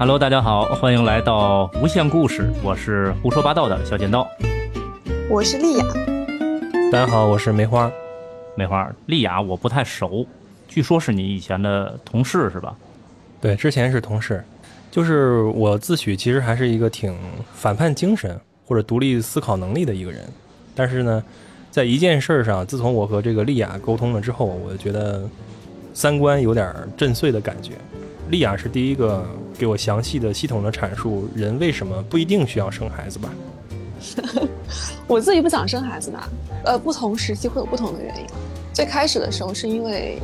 Hello，大家好，欢迎来到无限故事，我是胡说八道的小剪刀，我是丽雅。大家好，我是梅花。梅花，丽雅我不太熟，据说是你以前的同事是吧？对，之前是同事，就是我自诩其实还是一个挺反叛精神或者独立思考能力的一个人，但是呢，在一件事上，自从我和这个丽雅沟通了之后，我觉得三观有点震碎的感觉。丽雅是第一个给我详细的、系统的阐述人为什么不一定需要生孩子吧。我自己不想生孩子的，呃，不同时期会有不同的原因。最开始的时候是因为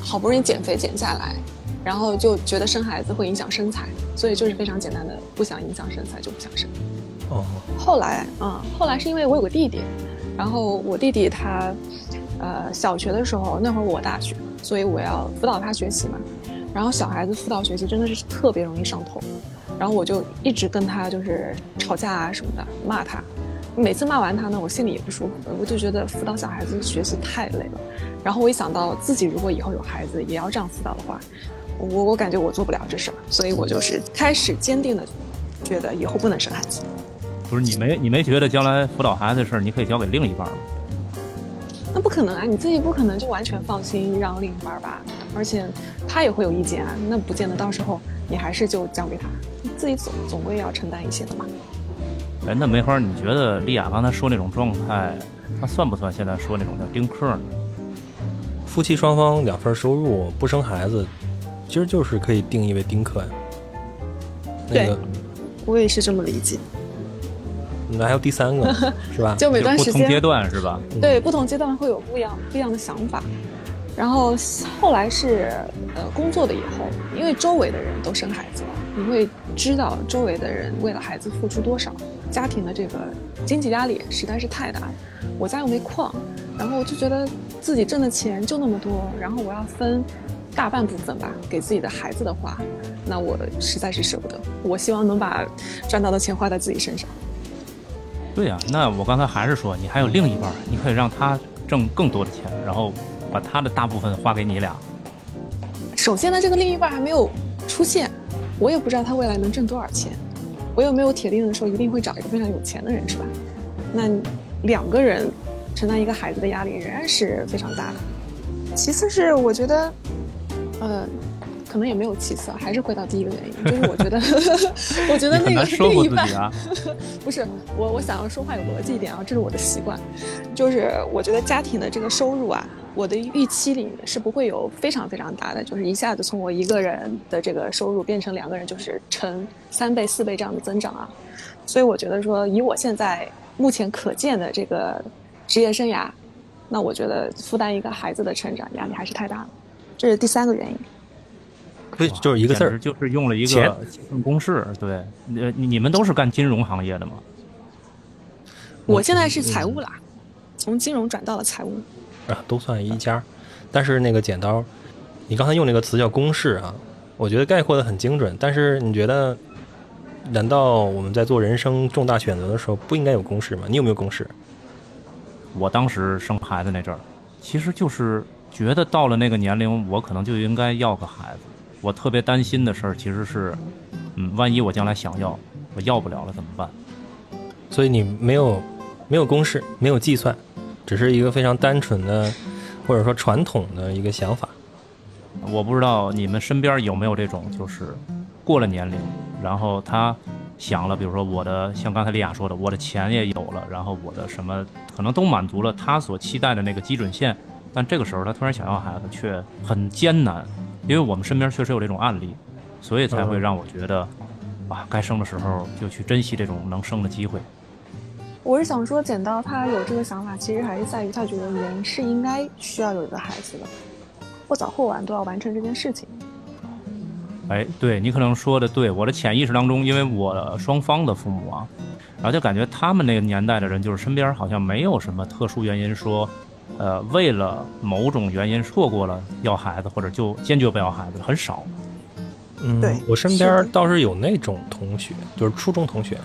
好不容易减肥减下来，然后就觉得生孩子会影响身材，所以就是非常简单的不想影响身材就不想生。哦，后来啊，后来是因为我有个弟弟，然后我弟弟他呃小学的时候那会儿我大学，所以我要辅导他学习嘛。然后小孩子辅导学习真的是特别容易上头，然后我就一直跟他就是吵架啊什么的，骂他。每次骂完他呢，我心里也不舒服，我就觉得辅导小孩子学习太累了。然后我一想到自己如果以后有孩子也要这样辅导的话，我我感觉我做不了这事儿，所以我就是开始坚定的觉得以后不能生孩子。不是你没你没觉得将来辅导孩子的事儿你可以交给另一半吗？那不可能啊，你自己不可能就完全放心让另一半吧，而且他也会有意见啊，那不见得到时候你还是就交给他，自己总总归要承担一些的嘛。哎，那梅花，你觉得丽雅刚才说那种状态，她算不算现在说那种叫丁克呢？夫妻双方两份收入不生孩子，其实就是可以定义为丁克呀。对，我也是这么理解。那还有第三个，是吧？就每段时间不同阶段是吧？对，不同阶段会有不一样不一样的想法。然后后来是呃工作的以后，因为周围的人都生孩子了，你会知道周围的人为了孩子付出多少，家庭的这个经济压力实在是太大了。我家又没矿，然后我就觉得自己挣的钱就那么多，然后我要分大半部分吧给自己的孩子的话，那我实在是舍不得。我希望能把赚到的钱花在自己身上。对呀，那我刚才还是说，你还有另一半，你可以让他挣更多的钱，然后把他的大部分花给你俩。首先呢，这个另一半还没有出现，我也不知道他未来能挣多少钱，我又没有铁定的说一定会找一个非常有钱的人，是吧？那两个人承担一个孩子的压力仍然是非常大的。其次是我觉得，呃。可能也没有其次，还是回到第一个原因，就是我觉得，我觉得那个另一半，不是我，我想要说话有逻辑一点啊，这是我的习惯，就是我觉得家庭的这个收入啊，我的预期里是不会有非常非常大的，就是一下子从我一个人的这个收入变成两个人就是成三倍四倍这样的增长啊，所以我觉得说以我现在目前可见的这个职业生涯，那我觉得负担一个孩子的成长压力还是太大了，这是第三个原因。对，就是一个字儿，就是用了一个公式。对，呃，你们都是干金融行业的吗？我现在是财务啦，从金融转到了财务。啊，都算一家，但是那个剪刀，你刚才用那个词叫公式啊，我觉得概括的很精准。但是你觉得，难道我们在做人生重大选择的时候不应该有公式吗？你有没有公式？我当时生孩子那阵儿，其实就是觉得到了那个年龄，我可能就应该要个孩子。我特别担心的事儿其实是，嗯，万一我将来想要，我要不了了怎么办？所以你没有没有公式，没有计算，只是一个非常单纯的，或者说传统的一个想法。我不知道你们身边有没有这种，就是过了年龄，然后他想了，比如说我的，像刚才丽亚说的，我的钱也有了，然后我的什么可能都满足了他所期待的那个基准线，但这个时候他突然想要孩子，却很艰难。因为我们身边确实有这种案例，所以才会让我觉得，啊，该生的时候就去珍惜这种能生的机会。我是想说，剪刀他有这个想法，其实还是在于他觉得人是应该需要有一个孩子的，或早或晚都要完成这件事情。哎，对你可能说的对，我的潜意识当中，因为我双方的父母啊，然后就感觉他们那个年代的人，就是身边好像没有什么特殊原因说。呃，为了某种原因错过了要孩子，或者就坚决不要孩子，很少。嗯，对我身边倒是 有那种同学，就是初中同学，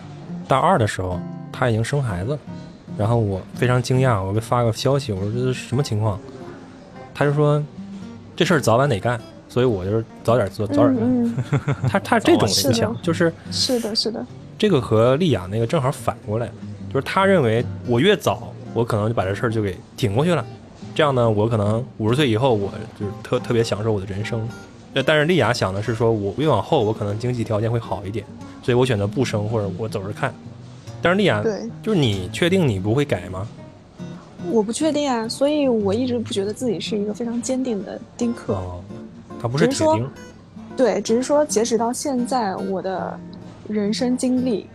大二的时候他已经生孩子了，然后我非常惊讶，我给发个消息，我说这是什么情况？他就说这事儿早晚得干，所以我就是早点做，早点干。嗯他他这种思想就是嗯，是的，是的，这个和丽雅那个正好反过来，就是他认为我越早，我可能就把这事儿就给挺过去了，这样呢，我可能五十岁以后，我就是特特别享受我的人生。呃但是丽雅想的是说，我越往后，我可能经济条件会好一点，所以我选择不生或者我走着看。但是丽雅对，就是你确定你不会改吗？我不确定啊，所以我一直不觉得自己是一个非常坚定的丁克。哦，他不是铁钉，对，只是说截止到现在，我的人生经历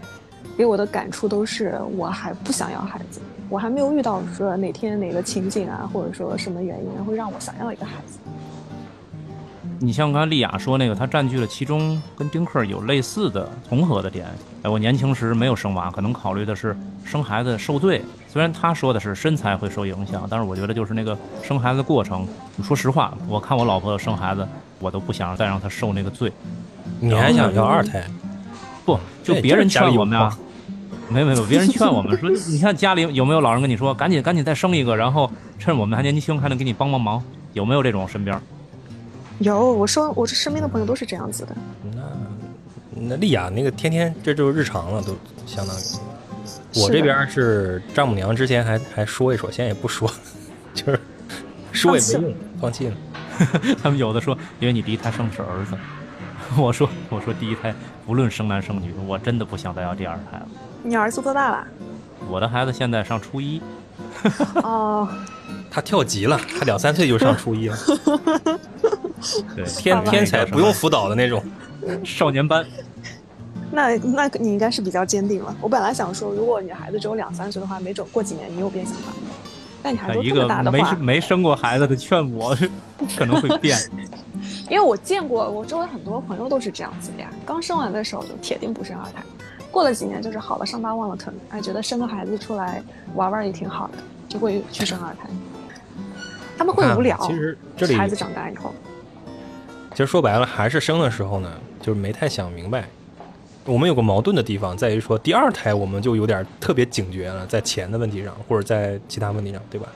给我的感触都是，我还不想要孩子，我还没有遇到说哪天哪个情景啊，或者说什么原因会让我想要一个孩子。你像刚才丽雅说那个，她占据了其中跟丁克有类似的重合的点。哎，我年轻时没有生娃，可能考虑的是生孩子受罪。虽然她说的是身材会受影响，但是我觉得就是那个生孩子的过程。说实话，我看我老婆生孩子，我都不想再让她受那个罪。你还想要二胎？不，就别人家里有劝我们呀矿，没有没有，别人劝我们说，你看家里有没有老人跟你说，赶紧赶紧再生一个，然后趁我们还年轻，还能给你帮帮忙，有没有这种身边？有，我说我身边的朋友都是这样子的。那那丽雅那个天天这就是日常了，都相当于。我这边是丈母娘之前还还说一说，现在也不说，就是说也没用，放弃了。他们有的说，因为你第一胎生的是儿子，我说我说第一胎无论生男生女，我真的不想再要第二胎了。你儿子多大了？我的孩子现在上初一，哦，他跳级了，他两三岁就上初一了，对，天天才不用辅导的那种。少年班。那那你应该是比较坚定了。我本来想说，如果你孩子只有两三岁的话，没准过几年你又变想法。但你孩子这一个么大的话，没没生过孩子的劝我，可能会变。因为我见过，我周围很多朋友都是这样子的呀。刚生完的时候就铁定不生二胎，过了几年就是好了伤疤忘了疼，哎，觉得生个孩子出来玩玩也挺好的，就会去生二胎。他们会无聊，其实这里孩子长大以后，其实说白了，还是生的时候呢，就是没太想明白。我们有个矛盾的地方在于说，第二胎我们就有点特别警觉了，在钱的问题上，或者在其他问题上，对吧？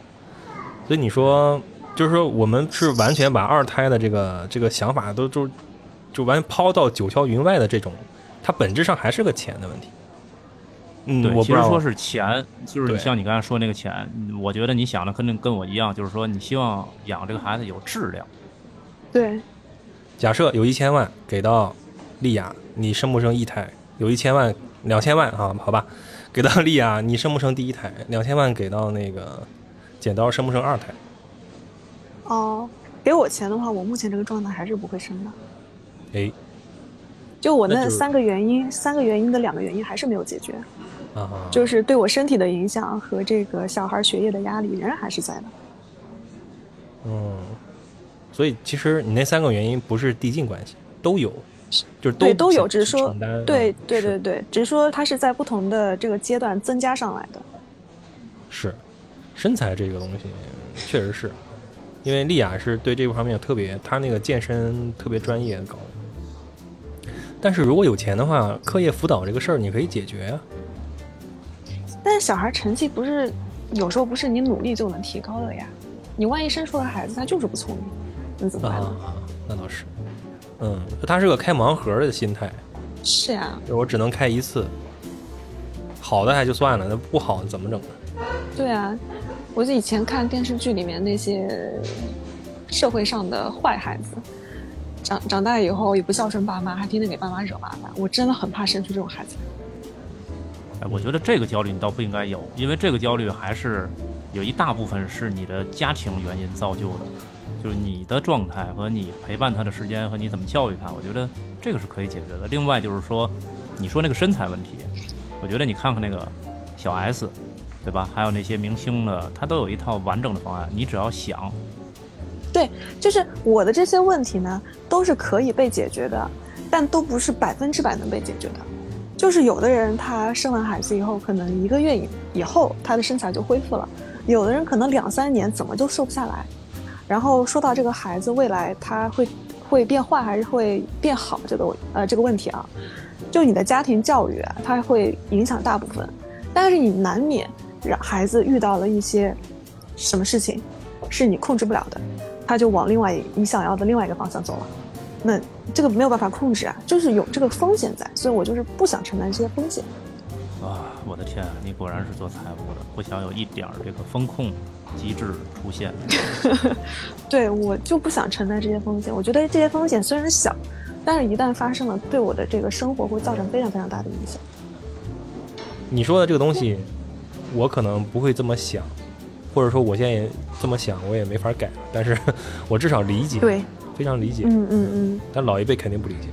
所以你说，就是说，我们是完全把二胎的这个这个想法都就就完全抛到九霄云外的这种，它本质上还是个钱的问题。嗯，对，我不知道其实说是钱，就是你像你刚才说那个钱，我觉得你想的跟跟我一样，就是说你希望养这个孩子有质量。对，假设有一千万给到丽雅，你生不生一胎？有一千万、两千万啊，好吧，给到丽雅，你生不生第一胎？两千万给到那个剪刀，生不生二胎？哦，给我钱的话，我目前这个状态还是不会生的。哎，就我那三个原因，三个原因的两个原因还是没有解决，啊，就是对我身体的影响和这个小孩学业的压力仍然还是在的。嗯，所以其实你那三个原因不是递进关系，都有，就是都对，都有，只是说，对对对对，只是说它是在不同的这个阶段增加上来的。是身材这个东西，确实是因为丽雅是对这方面特别，她那个健身特别专业搞的。但是如果有钱的话，课业辅导这个事儿你可以解决呀、但是小孩成绩不是有时候不是你努力就能提高的呀。你万一生出来孩子他就是不聪明，那怎么办呢？啊，那倒是，嗯，他是个开盲盒的心态，是呀，就是我只能开一次，好的还就算了，那不好怎么整呢？对啊，我就以前看电视剧里面那些社会上的坏孩子，长长大以后也不孝顺爸妈，还天天给爸妈惹麻烦，我真的很怕生出这种孩子。哎，我觉得这个焦虑你倒不应该有，因为这个焦虑还是有一大部分是你的家庭原因造就的，就是你的状态和你陪伴他的时间和你怎么教育他，我觉得这个是可以解决的。另外就是说，你说那个身材问题，我觉得你看看那个小 S，对吧？还有那些明星的，他都有一套完整的方案，你只要想，对，就是我的这些问题呢，都是可以被解决的，但都不是百分之百能被解决的。就是有的人他生完孩子以后，可能一个月以以后他的身材就恢复了，有的人可能两三年怎么就瘦不下来。然后说到这个孩子未来他会会变坏还是会变好这个呃这个问题啊，就你的家庭教育啊，它会影响大部分，但是你难免让孩子遇到了一些什么事情是你控制不了的。他就往另外你想要的另外一个方向走了。那这个没有办法控制啊，就是有这个风险在，所以我就是不想承担这些风险。啊，我的天，你果然是做财务的，不想有一点儿这个风控机制出现。对我就不想承担这些风险，我觉得这些风险虽然小，但是一旦发生了，对我的这个生活会造成非常非常大的影响。你说的这个东西，我可能不会这么想，或者说我现在也这么想，我也没法改，但是 我至少理解，对，非常理解。嗯嗯嗯，但老一辈肯定不理解，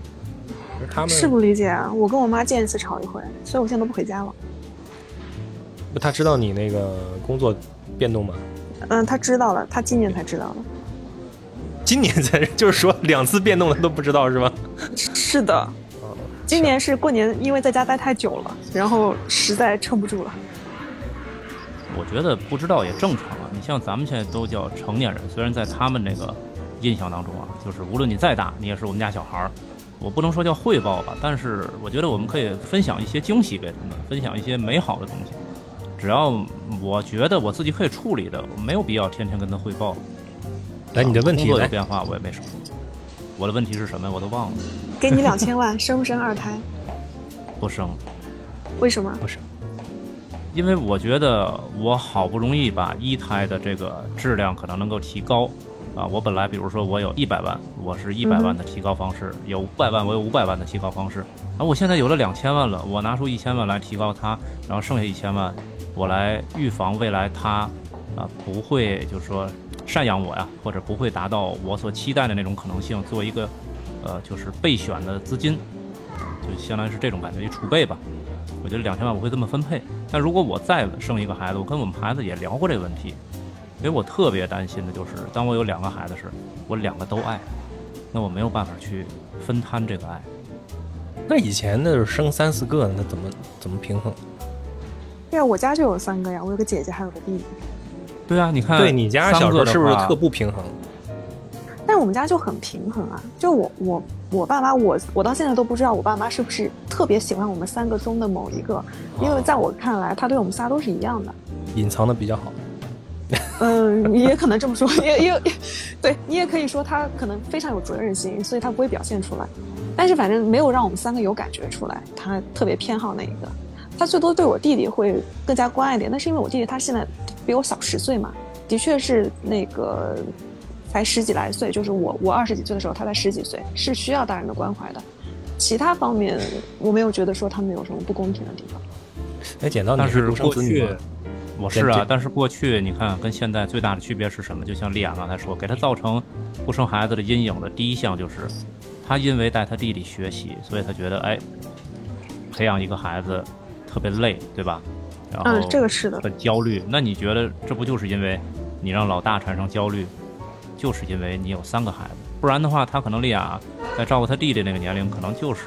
而他们是不理解啊。我跟我妈见一次吵一回，所以我现在都不回家了。他知道你那个工作变动吗？嗯，他知道了，他今年才知道的。今年才，就是说两次变动他都不知道是吧？是的，今年是过年，因为在家待太久了，然后实在撑不住了。我觉得不知道也正常啊。你像咱们现在都叫成年人，虽然在他们那个印象当中啊，就是无论你再大，你也是我们家小孩儿。我不能说叫汇报吧，但是我觉得我们可以分享一些惊喜给他们，分享一些美好的东西。只要我觉得我自己可以处理的，我没有必要天天跟他汇报。来，你的问题工作有，变化我也没什么。我的问题是什么呀？我都忘了。给你两千万，生不生二胎？不生，为什么？不是因为我觉得我好不容易把一胎的这个质量可能能够提高。啊，我本来比如说我有一百万，我是一百万的提高方式；有五百万，我有五百万的提高方式。啊，我现在有了两千万了，我拿出一千万来提高它，然后剩下一千万，我来预防未来它啊不会就是说赡养我呀，或者不会达到我所期待的那种可能性，做一个呃就是备选的资金，就相当于是这种感觉，一储备吧。我觉得两千万我会这么分配。但如果我再生一个孩子，我跟我们孩子也聊过这个问题，因为我特别担心的就是，当我有两个孩子时，我两个都爱，那我没有办法去分摊这个爱。那以前那是生三四个，那怎么怎么平衡？对啊，我家就有三个呀，我有个姐姐，还有个弟弟。对啊，你看，对你家小时候是不是特不平衡？但是我们家就很平衡啊，就我我我爸妈，我我到现在都不知道我爸妈是不是特别喜欢我们三个中的某一个，因为在我看来，他对我们仨都是一样的。隐藏的比较好。嗯，也可能这么说，也也对你也可以说他可能非常有责任心，所以他不会表现出来。但是反正没有让我们三个有感觉出来，他特别偏好哪一个。他最多对我弟弟会更加关爱一点，那是因为我弟弟他现在比我小十岁嘛，的确是那个才十几来岁，就是我我二十几岁的时候，他才十几岁，是需要大人的关怀的。其他方面我没有觉得说他们有什么不公平的地方。哎，捡到你但是过去？我是啊，但是过去你看跟现在最大的区别是什么？就像丽亚刚才说，给他造成不生孩子的阴影的第一项就是，他因为带他弟弟学习，所以他觉得哎，培养一个孩子特别累，对吧？然后嗯，这个是的。很焦虑。那你觉得这不就是因为你让老大产生焦虑，就是因为你有三个孩子？不然的话，他可能丽亚在照顾他弟弟那个年龄，可能就是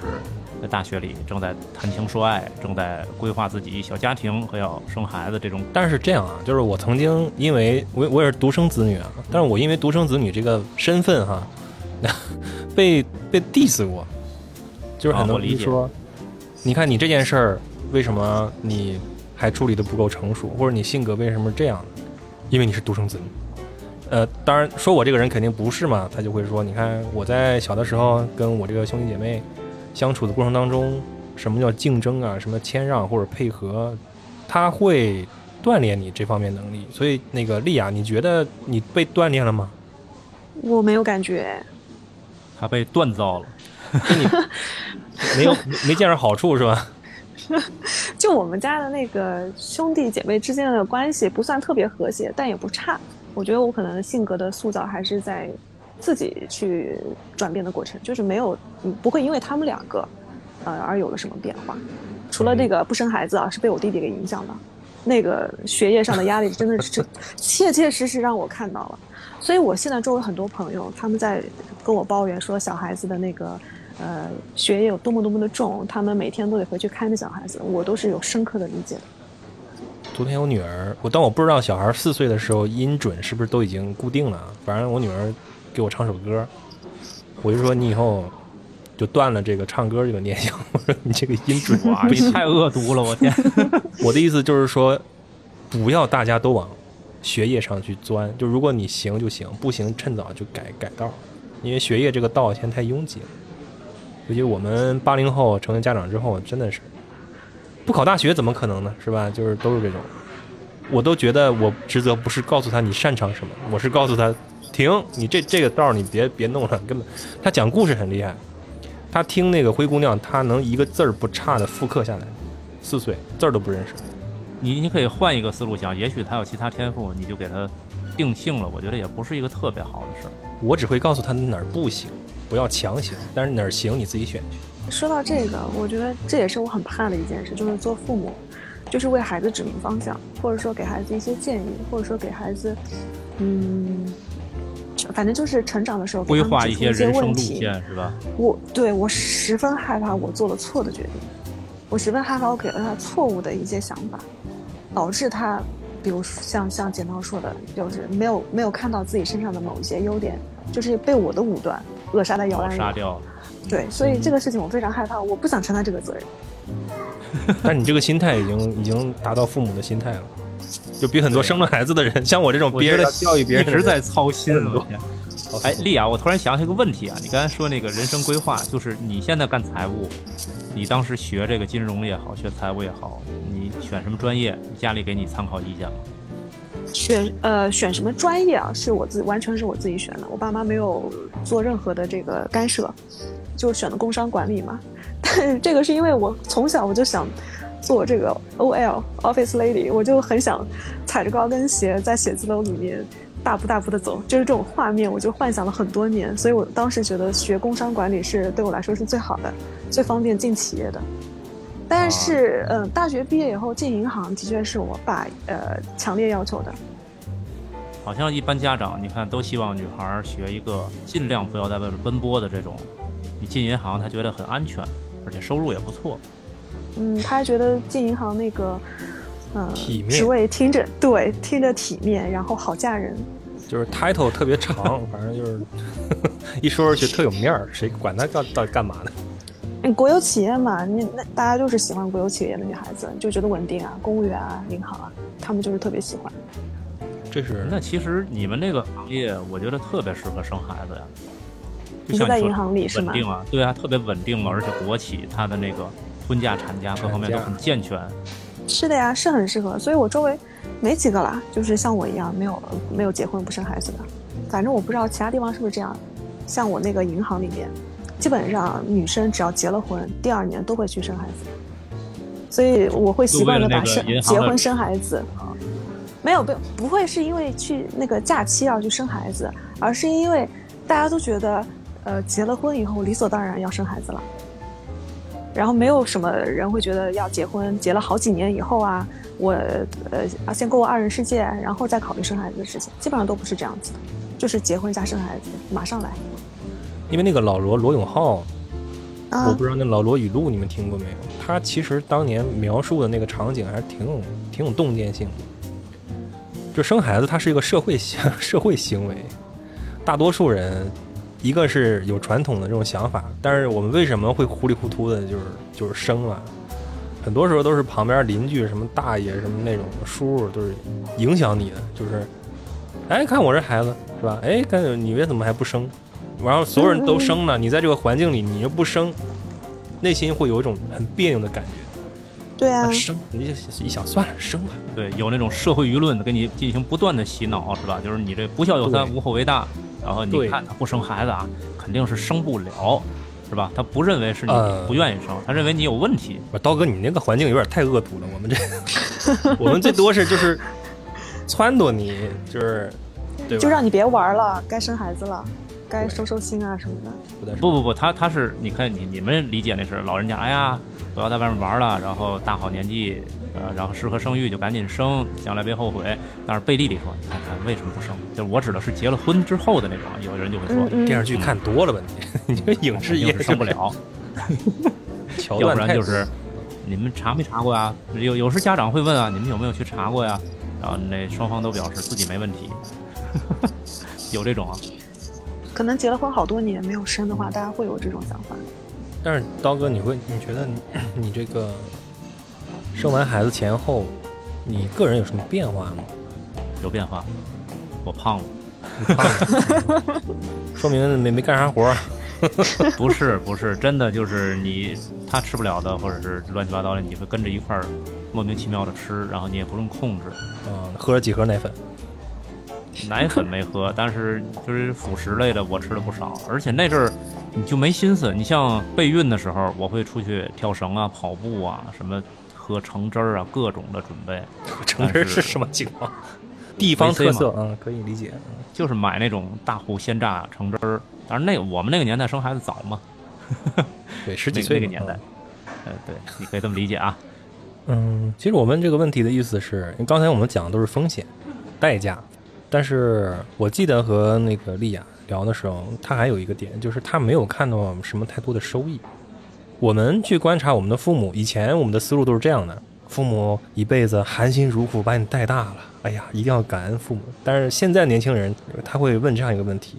在大学里正在谈情说爱，正在规划自己小家庭和要生孩子这种。但是这样啊，就是我曾经因为我我也是独生子女啊，但是我因为独生子女这个身份哈，被被 diss 过，就是很多啊我理解说，你看你这件事儿为什么你还处理的不够成熟，或者你性格为什么这样？因为你是独生子女。呃，当然说我这个人肯定不是嘛，他就会说，你看我在小的时候跟我这个兄弟姐妹相处的过程当中，什么叫竞争啊，什么谦让或者配合，他会锻炼你这方面能力。所以那个丽亚，你觉得你被锻炼了吗？我没有感觉，他被锻造了，就你 没有没见着好处是吧？就我们家的那个兄弟姐妹之间的关系不算特别和谐，但也不差。我觉得我可能性格的塑造还是在自己去转变的过程，就是没有不会因为他们两个呃而有了什么变化。除了那个不生孩子啊，是被我弟弟给影响的，那个学业上的压力真的是 切切实实让我看到了。所以我现在周围很多朋友，他们在跟我抱怨说小孩子的那个呃学业有多么多么的重，他们每天都得回去看着小孩子，我都是有深刻的理解的。昨天我女儿，我但我不知道小孩四岁的时候音准是不是都已经固定了。反正我女儿给我唱首歌，我就说你以后就断了这个唱歌这个念想。我说你这个音准哇，你太恶毒了，我天！我的意思就是说，不要大家都往学业上去钻。就如果你行就行，不行趁早就改改道，因为学业这个道现在太拥挤了。尤其我们八零后成为家长之后，真的是不考大学怎么可能呢？是吧？就是都是这种，我都觉得我职责不是告诉他你擅长什么，我是告诉他停，你这这个道你别别弄了，根本他讲故事很厉害，他听那个灰姑娘，他能一个字儿不差的复刻下来，四岁字儿都不认识。你你可以换一个思路想，也许他有其他天赋，你就给他定性了。我觉得也不是一个特别好的事儿。我只会告诉他哪儿不行，不要强行，但是哪儿行你自己选去。说到这个，我觉得这也是我很怕的一件事，就是做父母，就是为孩子指明方向，或者说给孩子一些建议，或者说给孩子，嗯，反正就是成长的时候给规划一些人生路问题。线是吧？我对我十分害怕我做了错的决定，我十分害怕我给了他错误的一些想法，导致他，比如像像简涛说的，就是没有没有看到自己身上的某一些优点，就是被我的武断扼杀在摇篮里。杀掉。对，所以这个事情我非常害怕，我不想承担这个责任。但你这个心态已经已经达到父母的心态了，就比很多生了孩子的人，像我这种憋着教育别人的一直在操心。很多我天哎，丽啊，我突然想起一个问题啊，你刚才说那个人生规划，就是你现在干财务，你当时学这个金融也好，学财务也好，你选什么专业？家里给你参考意见吗？选呃选什么专业啊？是我自完全是我自己选的，我爸妈没有做任何的这个干涉，就选了工商管理嘛。但这个是因为我从小我就想做这个 OL Office Lady，我就很想踩着高跟鞋在写字楼里面大步大步的走，就是这种画面，我就幻想了很多年。所以我当时觉得学工商管理是对我来说是最好的，最方便进企业的。但是，嗯、大学毕业以后进银行的确是我爸呃强烈要求的。好像一般家长，你看都希望女孩儿学一个尽量不要在外面奔波的这种。你进银行，他觉得很安全，而且收入也不错。嗯，他还觉得进银行那个，呃，体面职位听着对，听着体面，然后好嫁人。就是 title 特别长，反正就是 一说出去特有面儿，谁管他到到底干嘛呢？嗯，国有企业嘛，那那大家就是喜欢国有企业的女孩子，就觉得稳定啊，公务员啊，银行啊，他们就是特别喜欢。这是那其实你们这个行业，我觉得特别适合生孩子呀。就你是在银行里是吗稳定啊，对啊，特别稳定嘛，而且国企它的那个婚假、产假各方面都很健全。是的呀，是很适合。所以我周围没几个啦，就是像我一样没有没有结婚不生孩子的。反正我不知道其他地方是不是这样。像我那个银行里面，基本上女生只要结了婚，第二年都会去生孩子。所以我会习惯的把生结婚生孩子。没有不不会是因为去那个假期要去生孩子，而是因为大家都觉得，呃，结了婚以后理所当然要生孩子了。然后没有什么人会觉得要结婚，结了好几年以后啊，我呃要先过我二人世界，然后再考虑生孩子的事情，基本上都不是这样子的，就是结婚加生孩子，马上来。因为那个老罗罗永浩，啊我不知道那老罗语录你们听过没有？他其实当年描述的那个场景还是挺有挺有洞见性的。就生孩子，它是一个社会行 社会行为，大多数人一个是有传统的这种想法，但是我们为什么会糊里糊涂的，就是就是生了？很多时候都是旁边邻居什么大爷什么那种叔叔，都是影响你的，就是，哎，看我这孩子是吧？哎，看你为什么还不生？然后所有人都生呢，你在这个环境里你又不生，内心会有一种很别扭的感觉。对啊啊，，生，你就一想算了，生吧。对，有那种社会舆论的给你进行不断的洗脑，是吧？就是你这不孝有三，无后为大。然后你看他不生孩子啊，肯定是生不了，是吧？他不认为是你呃不愿意生，他认为你有问题。我刀哥，你那个环境有点太恶毒了。我们这，我们最多是就是撺掇你，就是对吧？就让你别玩了，该生孩子了，该收收心啊什么的。不不不，他他是你看你你们理解那是老人家，哎呀，不要在外面玩了，然后大好年纪，呃，然后适合生育就赶紧生，将来别后悔。但是背地里说，你看看为什么不生？就是我指的是结了婚之后的那种，有人就会说电视剧看多了问题，你这影视业肯定是生不了，桥要不然就是你们查没查过呀？有有时家长会问啊，你们有没有去查过呀？然后那双方都表示自己没问题，有这种啊？可能结了婚好多年没有生的话，大家会有这种想法。但是刀哥，你会你觉得你 你这个生完孩子前后，你个人有什么变化吗？有变化，我胖了。说明没没干啥活儿。不是不是，真的就是你他吃不了的，或者是乱七八糟的，你会跟着一块儿莫名其妙的吃，然后你也不用控制。嗯，喝了几盒奶粉？奶粉没喝，但是就是辅食类的我吃了不少，而且那阵儿你就没心思。你像备孕的时候，我会出去跳绳啊、跑步啊，什么喝橙汁儿啊，各种的准备。橙汁儿是什么情况？地方特色，嗯，可以理解。就是买那种大户鲜榨橙汁儿，但是那个我们那个年代生孩子早嘛，对，十几岁那个年代，呃，对，你可以这么理解啊。嗯，其实我问这个问题的意思是，因为刚才我们讲的都是风险、代价，但是我记得和那个丽雅聊的时候，她还有一个点，就是她没有看到什么太多的收益。我们去观察我们的父母，以前我们的思路都是这样的：父母一辈子含辛茹苦把你带大了。哎呀，一定要感恩父母。但是现在年轻人他会问这样一个问题：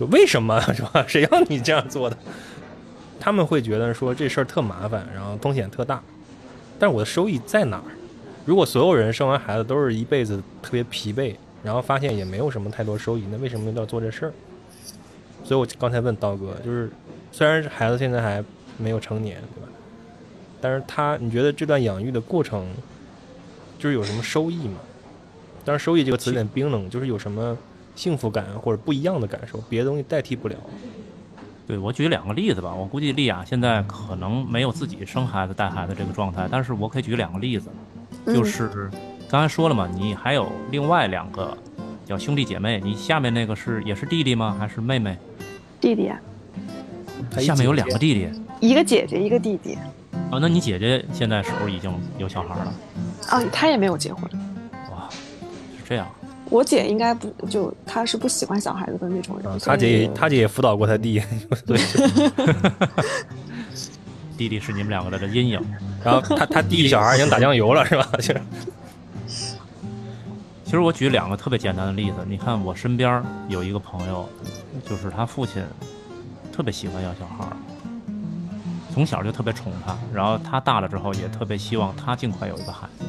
就为什么是吧？谁让你这样做的？他们会觉得说这事儿特麻烦，然后风险特大。但是我的收益在哪儿？如果所有人生完孩子都是一辈子特别疲惫，然后发现也没有什么太多收益，那为什么要做这事儿？所以我刚才问刀哥，就是虽然孩子现在还没有成年，对吧？但是他，你觉得这段养育的过程，就是有什么收益吗？当然，收益这个词有点冰冷，就是有什么幸福感或者不一样的感受，别的东西代替不了。对我举两个例子吧，我估计丽雅现在可能没有自己生孩子带孩子这个状态，但是我可以举两个例子，就是刚才说了嘛，你还有另外两个叫兄弟姐妹，你下面那个是也是弟弟吗？还是妹妹？弟弟啊，下面有两个弟弟，一个姐姐，一个弟弟。啊，那你姐姐现在是不是已经有小孩了？啊，她也没有结婚。哇，是这样，我姐应该不就她是不喜欢小孩子的那种人。她姐她姐也辅导过她弟，对。弟弟是你们两个的阴影，然后他他弟弟小孩已经打酱油了，是吧？其实，其实我举两个特别简单的例子，你看我身边有一个朋友，就是他父亲特别喜欢要小孩，从小就特别宠他，然后他大了之后也特别希望他尽快有一个孩子。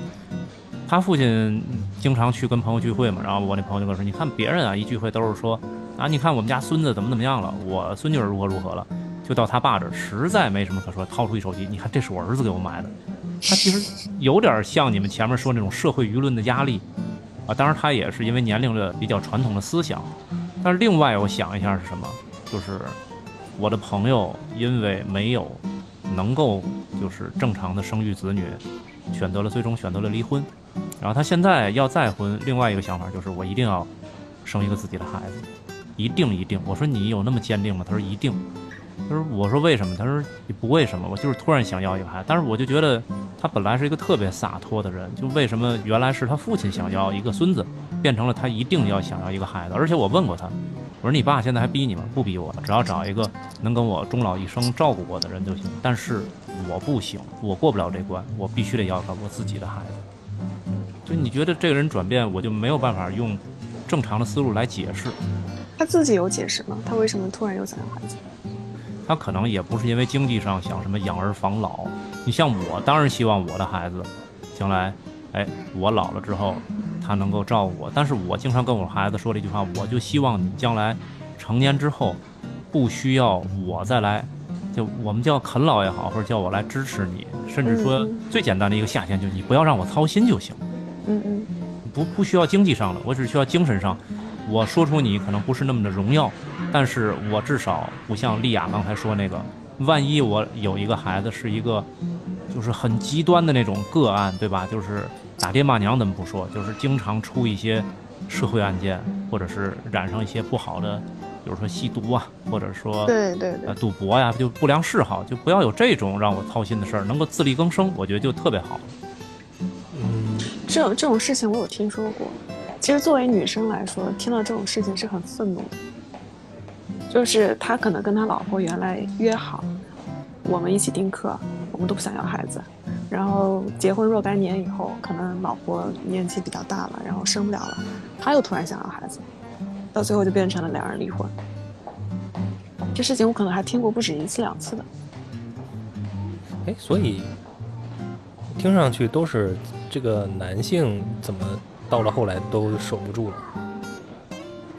他父亲经常去跟朋友聚会嘛，然后我那朋友就跟我说：“你看别人啊，一聚会都是说啊，你看我们家孙子怎么怎么样了，我孙女儿如何如何了。”就到他爸这儿，实在没什么可说，掏出一手机，你看这是我儿子给我买的。他其实有点像你们前面说那种社会舆论的压力啊，当然他也是因为年龄的比较传统的思想。但是另外我想一下是什么，就是我的朋友因为没有能够就是正常的生育子女，选择了最终选择了离婚。然后他现在要再婚，另外一个想法就是我一定要生一个自己的孩子，一定一定。我说你有那么坚定吗？他说一定。他说我说为什么？他说你不为什么，我就是突然想要一个孩子。但是我就觉得他本来是一个特别洒脱的人，就为什么原来是他父亲想要一个孙子，变成了他一定要想要一个孩子。而且我问过他，我说你爸现在还逼你吗？不逼我，只要找一个能跟我终老一生照顾我的人就行。但是我不行，我过不了这关，我必须得要个我自己的孩子。就你觉得这个人转变，我就没有办法用正常的思路来解释。他自己有解释吗？他为什么突然又想要孩子？他可能也不是因为经济上想什么养儿防老。你像我，当然希望我的孩子将来，哎，我老了之后他能够照顾我。但是我经常跟我孩子说了一句话，我就希望你将来成年之后不需要我再来，就我们叫啃老也好，或者叫我来支持你，甚至说最简单的一个下限，就是你不要让我操心就行。嗯嗯，不不需要经济上的，我只需要精神上。我说出你可能不是那么的荣耀，但是我至少不像丽雅刚才说那个，万一我有一个孩子是一个，就是很极端的那种个案，对吧？就是打爹骂娘咱们不说，就是经常出一些社会案件，或者是染上一些不好的，比如说吸毒啊，或者说对对对，赌博呀，就不良嗜好，就不要有这种让我操心的事儿，能够自力更生，我觉得就特别好。嗯，这种这种事情我有听说过。其实作为女生来说，听到这种事情是很愤怒的。就是他可能跟他老婆原来约好，我们一起丁克，我们都不想要孩子。然后结婚若干年以后，可能老婆年纪比较大了，然后生不了了，他又突然想要孩子，到最后就变成了两人离婚。这事情我可能还听过不止一次两次的。哎，所以听上去都是这个男性怎么？到了后来都守不住了。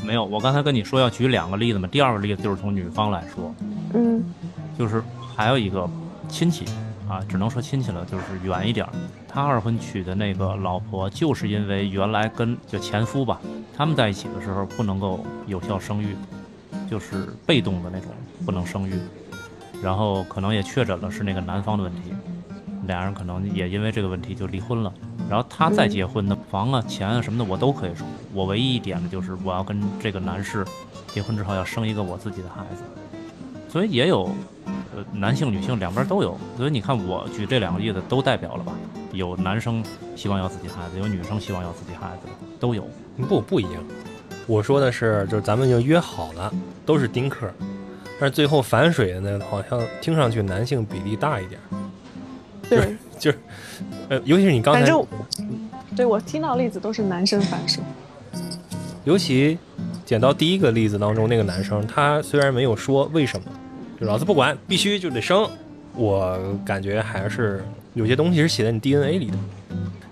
没有，我刚才跟你说要举两个例子嘛，第二个例子就是从女方来说，嗯就是还有一个亲戚啊，只能说亲戚了，就是远一点儿。他二婚娶的那个老婆，就是因为原来跟就前夫吧，他们在一起的时候不能够有效生育，就是被动的那种不能生育，然后可能也确诊了是那个男方的问题，俩人可能也因为这个问题就离婚了。然后他再结婚的，房啊、钱啊什么的我都可以收，我唯一一点的就是我要跟这个男士结婚之后要生一个我自己的孩子，所以也有呃，男性、女性两边都有，所以你看我举这两个例子都代表了吧？有男生希望要自己孩子，有女生希望要自己孩子的，都有。不不一样，我说的是，就是咱们已经约好了，都是丁克，但是最后反水的呢，好像听上去男性比例大一点。对，就是，呃，尤其是你刚才反，正对我听到例子都是男生反水。尤其捡到第一个例子当中那个男生，他虽然没有说为什么，老子不管，必须就得生，我感觉还是有些东西是写在你 DNA 里的。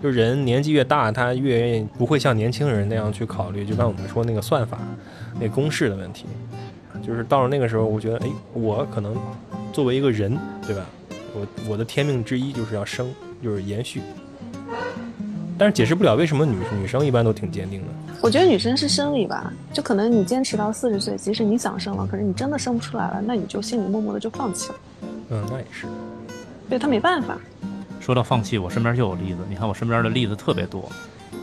就人年纪越大，他越不会像年轻人那样去考虑，就刚我们说那个算法、那公式的问题。就是到了那个时候，我觉得，哎，我可能作为一个人，对吧？我我的天命之一就是要生，就是延续。但是解释不了为什么女女生一般都挺坚定的。我觉得女生是生理吧，就可能你坚持到四十岁，即使你想生了，可是你真的生不出来了，那你就心里默默的就放弃了。嗯，那也是。对他没办法。说到放弃，我身边就有例子。你看我身边的例子特别多，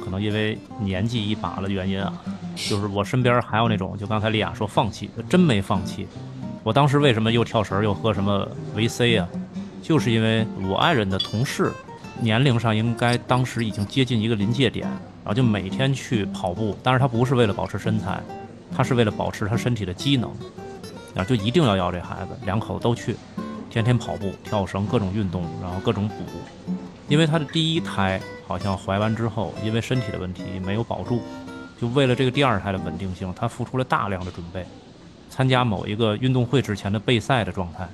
可能因为年纪一把了原因啊，就是我身边还有那种，就刚才丽亚说放弃，真没放弃。我当时为什么又跳绳又喝什么维 C 啊？就是因为我爱人的同事，年龄上应该当时已经接近一个临界点，然后就每天去跑步，但是他不是为了保持身材，他是为了保持他身体的机能，然后就一定要要这孩子，两口子都去。天天跑步、跳绳，各种运动，然后各种补。因为他的第一胎好像怀完之后，因为身体的问题没有保住，就为了这个第二胎的稳定性，他付出了大量的准备，参加某一个运动会之前的备赛的状态。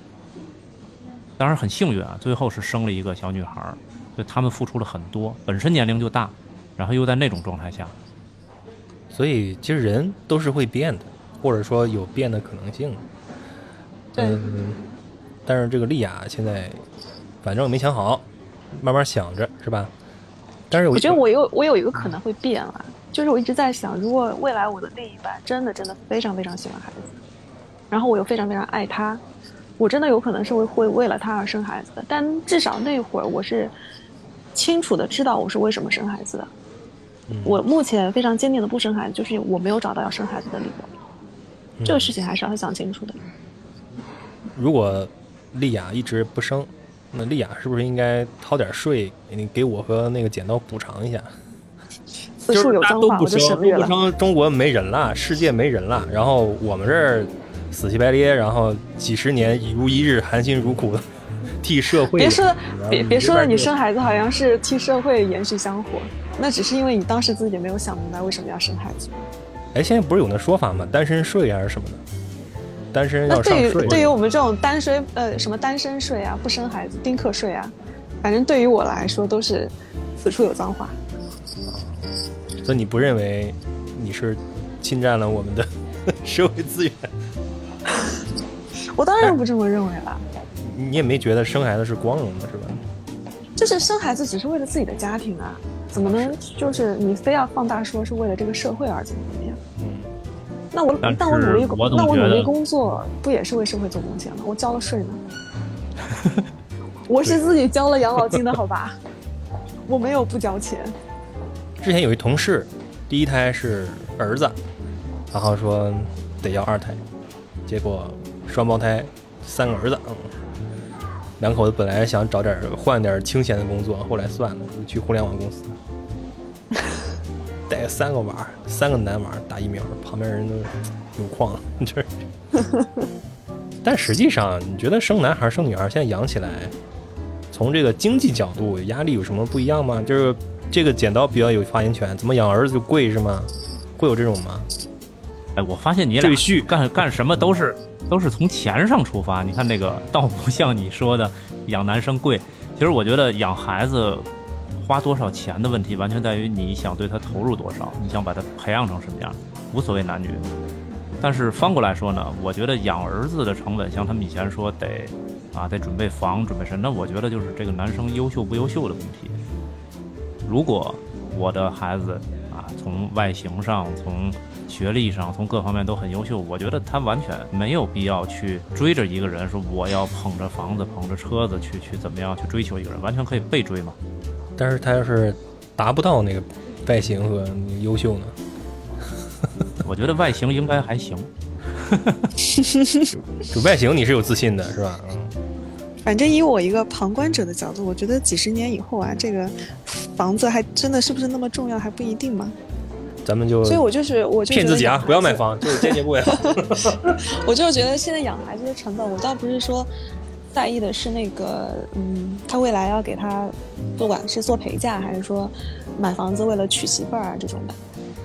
当然很幸运啊，最后是生了一个小女孩儿，所以他们付出了很多，本身年龄就大，然后又在那种状态下，所以其实人都是会变的，或者说有变的可能性。嗯，但是这个丽亚现在反正没想好，慢慢想着是吧？但是有我觉得我有我有一个可能会变了，就是我一直在想，如果未来我的另一半真的真的非常非常喜欢孩子，然后我又非常非常爱他，我真的有可能是会会为了他而生孩子的。但至少那会儿我是清楚的知道我是为什么生孩子的。嗯我目前非常坚定的不生孩子，就是我没有找到要生孩子的理由。这个事情还是要想清楚的。如果丽雅一直不生，那丽雅是不是应该掏点税，你给我和那个剪刀补偿一下？次数有脏话，我就省略了。不生，中国没人了，世界没人了，然后我们这儿死乞白咧，然后几十年如一日，含辛茹苦的替社会。别说别别说了，你生孩子好像是替社会延续香火，那只是因为你当时自己没有想明白为什么要生孩子。哎，现在不是有那说法吗？单身税还是什么的？单身那对于要上税。对于我们这种单身呃什么单身税啊、不生孩子、丁克税啊，反正对于我来说都是此处有脏话。所以你不认为你是侵占了我们的 社会资源？我当然不这么认为了，你也没觉得生孩子是光荣的，是吧？就是生孩子只是为了自己的家庭啊，怎么能就是你非要放大说是为了这个社会而怎么怎么样？嗯，那我但我努力那我努力工作不也是为社会做贡献吗？我交了税呢，我是自己交了养老金的好吧？我没有不交钱。之前有一同事，第一胎是儿子，然后说得要二胎，结果双胞胎三个儿子，嗯，两口子本来想找点换点清闲的工作，后来算了，去互联网公司，带三个娃，三个男娃打疫苗，旁边人都有矿，这。但实际上，你觉得生男孩生女孩现在养起来，从这个经济角度压力有什么不一样吗？就是这个剪刀比较有发言权，怎么养儿子就贵是吗？会有这种吗？哎，我发现你俩干干什么都是都是从钱上出发。你看那个，倒不像你说的养男生贵。其实我觉得养孩子花多少钱的问题，完全在于你想对他投入多少，你想把他培养成什么样，无所谓男女。但是翻过来说呢，我觉得养儿子的成本，像他们以前说得啊得准备房、准备什么，那我觉得就是这个男生优秀不优秀的问题。如果我的孩子啊从外形上、从学历上、从各方面都很优秀，我觉得他完全没有必要去追着一个人说我要捧着房子、捧着车子去去怎么样去追求一个人，完全可以被追嘛。但是他要是达不到那个外形和优秀呢？我觉得外形应该还行，就外形你是有自信的，是吧？嗯，反正以我一个旁观者的角度，我觉得几十年以后啊，这个房子还真的是不是那么重要，还不一定嘛。咱们就所以我就是我就骗自己啊，不要买房，就是坚决不买房。我就是觉得现在养孩子的成本，我倒不是说在意的是那个，嗯，他未来要给他，不管是做陪嫁还是说买房子为了娶媳妇儿啊这种的，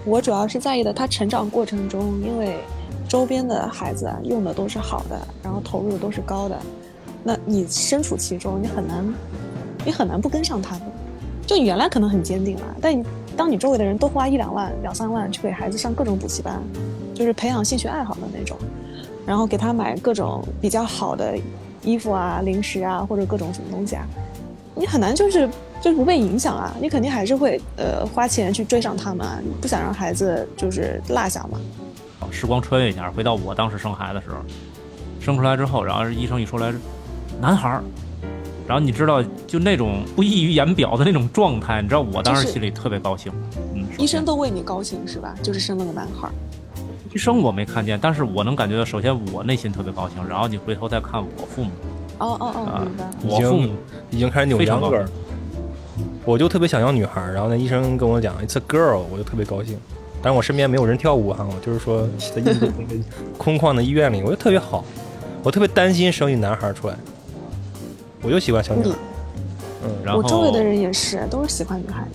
我主要是在意的他成长过程中，因为周边的孩子啊用的都是好的，然后投入的都是高的，那你身处其中，你很难，你很难不跟上他们。就你原来可能很坚定了，但你当你周围的人都花一两万、两三万去给孩子上各种补习班，就是培养兴趣爱好的那种，然后给他买各种比较好的衣服啊、零食啊，或者各种什么东西啊，你很难就是就是不被影响啊，你肯定还是会呃花钱去追上他们啊，你不想让孩子就是落下嘛。好时光穿越一下，回到我当时生孩子的时候，生出来之后，然后医生一说来，男孩儿，然后你知道就那种不溢于言表的那种状态，你知道我当时心里特别高兴。嗯，医生都为你高兴是吧？就是生了个男孩儿。医生我没看见，但是我能感觉到，首先我内心特别高兴，然后你回头再看我父母，哦哦哦，啊明白。我父母已经开始扭秧歌儿。我就特别想要女孩儿，然后那医生跟我讲 it's a girl，我就特别高兴。但是我身边没有人跳舞哈，我就是说在印度那个空旷的医院里，我就特别好，我特别担心生一男孩儿出来，我就喜欢小女孩。嗯，然后我周围的人也是，都是喜欢女孩子。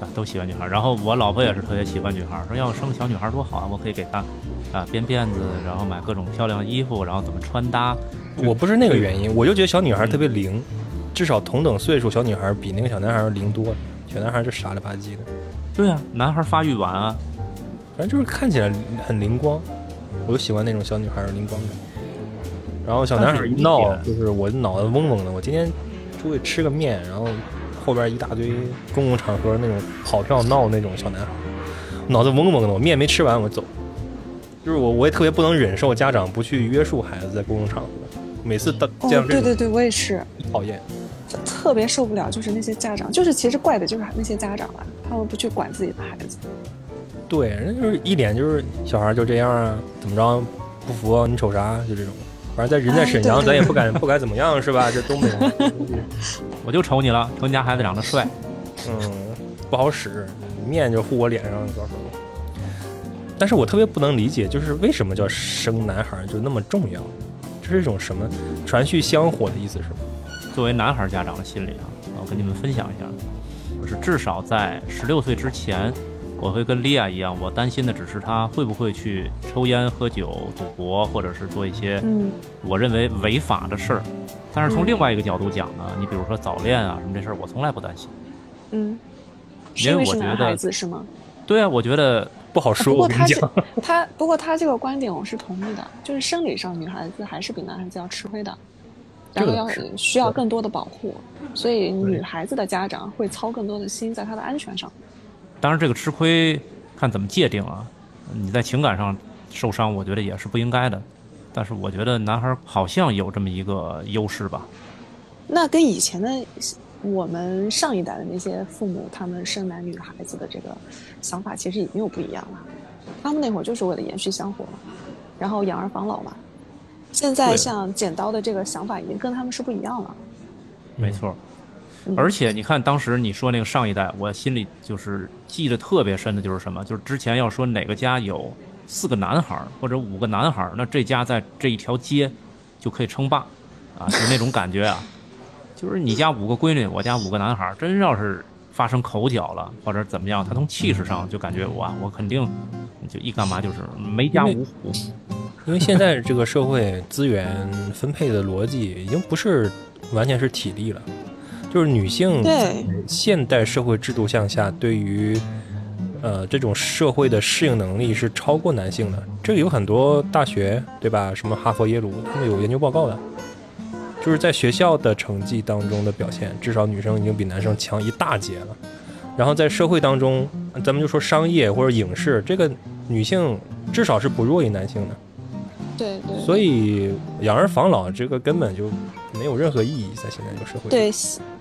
啊都喜欢女孩，然后我老婆也是特别喜欢女孩儿，说要生个小女孩多好啊，我可以给她啊编辫子，然后买各种漂亮的衣服，然后怎么穿搭，我不是那个原因，我就觉得小女孩特别灵，至少同等岁数小女孩比那个小男孩灵多了。小男孩就傻了吧唧的，对啊，男孩发育晚啊，反正就是看起来很灵光，我就喜欢那种小女孩的灵光感。然后小男孩一闹，就是我脑袋嗡嗡的。我今天出去吃个面，然后后边一大堆公共场合那种跑票闹那种小男孩，脑子嗡嗡的。我面没吃完我走，就是我我也特别不能忍受家长不去约束孩子在公共场合，每次见到，这种对对对，我也是。讨厌。特别受不了，就是那些家长，就是其实怪的就是那些家长啊，他们不去管自己的孩子。对，人家就是一脸就是小孩就这样啊，怎么着不服啊？你瞅啥？就这种。反正在人在沈阳，哎对对咱也不敢不敢怎么样，是吧？这东北人，我就瞅你了，瞅你家孩子长得帅，嗯，不好使，面就糊我脸上，到时候。但是我特别不能理解，就是为什么叫生男孩就那么重要？这是一种什么传续香火的意思是吗？作为男孩家长的心理啊，我跟你们分享一下，就是至少在十六岁之前，我会跟莉亚一样，我担心的只是他会不会去抽烟、喝酒、赌博，或者是做一些嗯，我认为违法的事儿。但是从嗯另外一个角度讲呢，你比如说早恋啊什么这事儿，我从来不担心。嗯，因因为是男为我觉得孩子是吗？对啊，我觉得不好说，不过他这我跟你讲。他不过他这个观点我是同意的，就是生理上女孩子还是比男孩子要吃亏的，然后要是需要更多的保护，所以女孩子的家长会操更多的心在她的安全上。当然这个吃亏看怎么界定啊。你在情感上受伤，我觉得也是不应该的。但是我觉得男孩好像有这么一个优势吧。那跟以前的我们上一代的那些父母，他们生男女孩子的这个想法，其实已经有不一样了。他们那会儿就是为了延续香火嘛，然后养儿防老嘛。现在像剪刀的这个想法，已经跟他们是不一样了。没错。嗯而且你看，当时你说那个上一代，我心里就是记得特别深的就是什么？就是之前要说哪个家有四个男孩儿或者五个男孩儿，那这家在这一条街就可以称霸啊，就那种感觉啊。就是你家五个闺女，我家五个男孩儿，真要是发生口角了或者怎么样，他从气势上就感觉哇，我肯定就一干嘛就是没家无虎。因为现在这个社会资源分配的逻辑已经不是完全是体力了，就是女性在现代社会制度向下，对于呃这种社会的适应能力是超过男性的。这个有很多大学对吧？什么哈佛、耶鲁，他们有研究报告的，就是在学校的成绩当中的表现，至少女生已经比男生强一大截了。然后在社会当中，咱们就说商业或者影视，这个女性至少是不弱于男性的。对对，所以养儿防老这个根本就没有任何意义，在现在这个社会。对，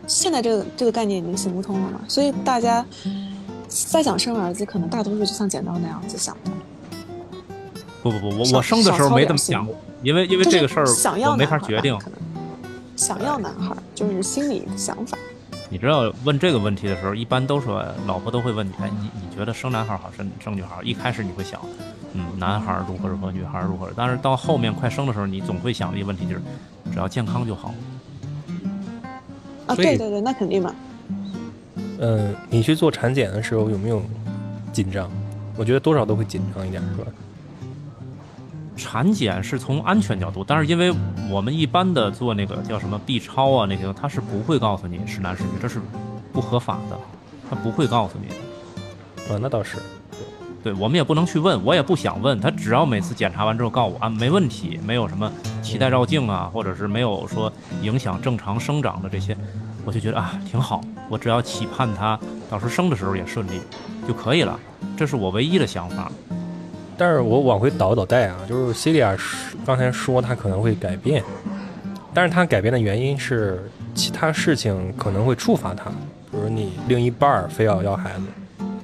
现现在这个这个概念已经行不通了嘛，所以大家再想生儿子，可能大多数就像剪刀那样子想的。不不不，我我生的时候没这么想过，因为因为这个事儿想要我没法决定。可能想要男孩就是心里想法。你知道问这个问题的时候，一般都说老婆都会问你，哎，你你觉得生男孩好生生女孩好？一开始你会想，嗯，男孩如何如何，女孩如何，但是到后面快生的时候，你总会想的一个问题就是，只要健康就好。啊，对对对，那肯定嘛。嗯，你去做产检的时候有没有紧张？我觉得多少都会紧张一点，是吧？产检是从安全角度，但是因为我们一般的做那个叫什么 B 超啊那些，他是不会告诉你是男是女，这是不合法的，他不会告诉你的。啊，那倒是。对我们也不能去问，我也不想问。他，只要每次检查完之后告诉我啊没问题，没有什么脐带绕颈啊，或者是没有说影响正常生长的这些，我就觉得啊挺好，我只要期盼他到时候生的时候也顺利就可以了，这是我唯一的想法。但是我往回倒倒带啊，就是西利亚刚才说他可能会改变，但是他改变的原因是其他事情可能会触发他，比如你另一半非要要孩子，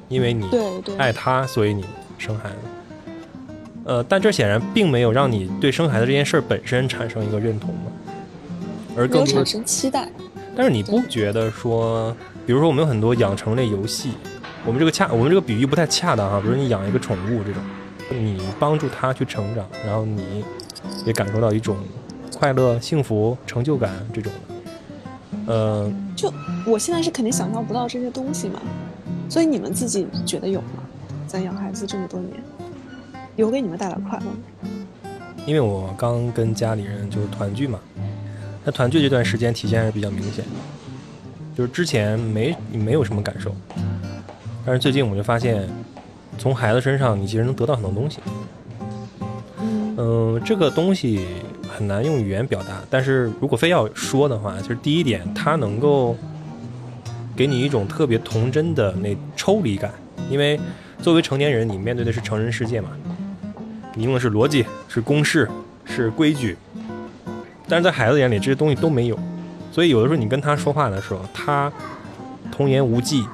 因为你爱他，所以你生孩子。呃，但这显然并没有让你对生孩子这件事儿本身产生一个认同嘛，而更多的，生期待。但是你不觉得说，比如说我们有很多养成类游戏，我们这个恰，我们这个比喻不太恰当哈，比如你养一个宠物这种，你帮助它去成长，然后你也感受到一种快乐、幸福、成就感这种的，呃，就我现在是肯定想象不到这些东西嘛，所以你们自己觉得有吗？在养孩子这么多年，有给你们带来快乐吗？因为我刚跟家里人就是团聚嘛，那团聚这段时间体现还是比较明显的，就是之前没没有什么感受，但是最近我就发现，从孩子身上你其实能得到很多东西。嗯嗯，这个东西很难用语言表达，但是如果非要说的话，就是第一点，他能够给你一种特别童真的那抽离感，因为作为成年人，你面对的是成人世界嘛，你用的是逻辑、是公式、是规矩，但是在孩子眼里，这些东西都没有，所以有的时候你跟他说话的时候，他童言无忌，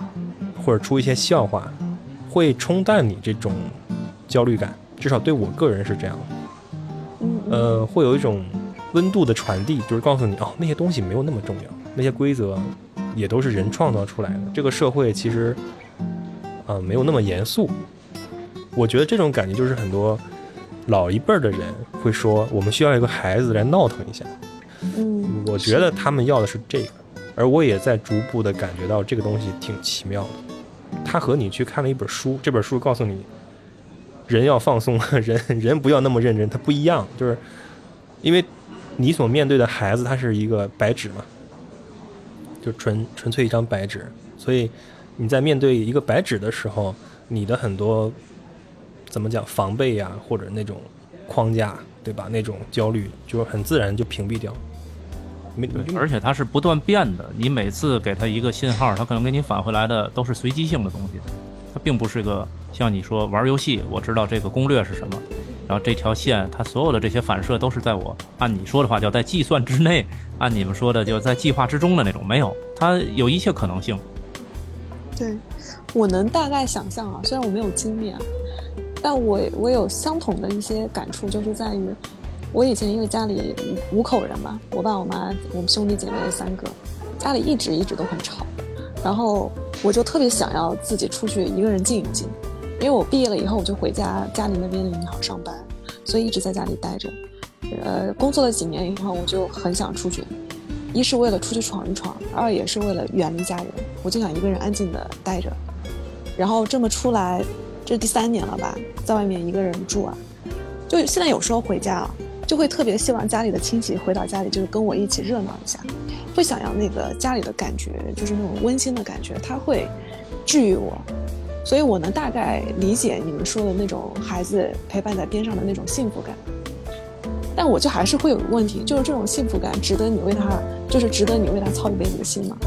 或者出一些笑话，会冲淡你这种焦虑感，至少对我个人是这样。呃，会有一种温度的传递，就是告诉你哦，那些东西没有那么重要，那些规则也都是人创造出来的。这个社会其实，呃，没有那么严肃。我觉得这种感觉就是很多老一辈儿的人会说，我们需要一个孩子来闹腾一下。嗯，我觉得他们要的是这个，而我也在逐步的感觉到这个东西挺奇妙的。它和你去看了一本书，这本书告诉你，人要放松，人人不要那么认真，它不一样。就是因为你所面对的孩子，他是一个白纸嘛，就纯纯粹一张白纸，所以你在面对一个白纸的时候，你的很多怎么讲防备呀、或者那种框架，对吧？那种焦虑，就很自然就屏蔽掉。没，对，而且它是不断变的。你每次给它一个信号，它可能给你返回来的都是随机性的东西，它并不是个像你说玩游戏，我知道这个攻略是什么，然后这条线它所有的这些反射都是在我按你说的话叫在计算之内，按你们说的就在计划之中的那种，没有，它有一切可能性。对，我能大概想象啊，虽然我没有经历啊，但我我有相同的一些感触，就是在于我以前因为家里五口人嘛，我爸我妈我们兄弟姐妹三个，家里一直一直都很吵，然后我就特别想要自己出去一个人静一静，因为我毕业了以后我就回家家里那边的银行上班，所以一直在家里待着。呃，工作了几年以后，我就很想出去，一是为了出去闯一闯，二也是为了远离家人，我就想一个人安静的待着。然后这么出来，这第三年了吧，在外面一个人住啊，就现在有时候回家啊，就会特别希望家里的亲戚回到家里，就是跟我一起热闹一下，会想要那个家里的感觉，就是那种温馨的感觉，它会治愈我。所以我能大概理解你们说的那种孩子陪伴在边上的那种幸福感。但我就还是会有个问题，就是这种幸福感值得你为他，就是值得你为他操一辈子的心吗？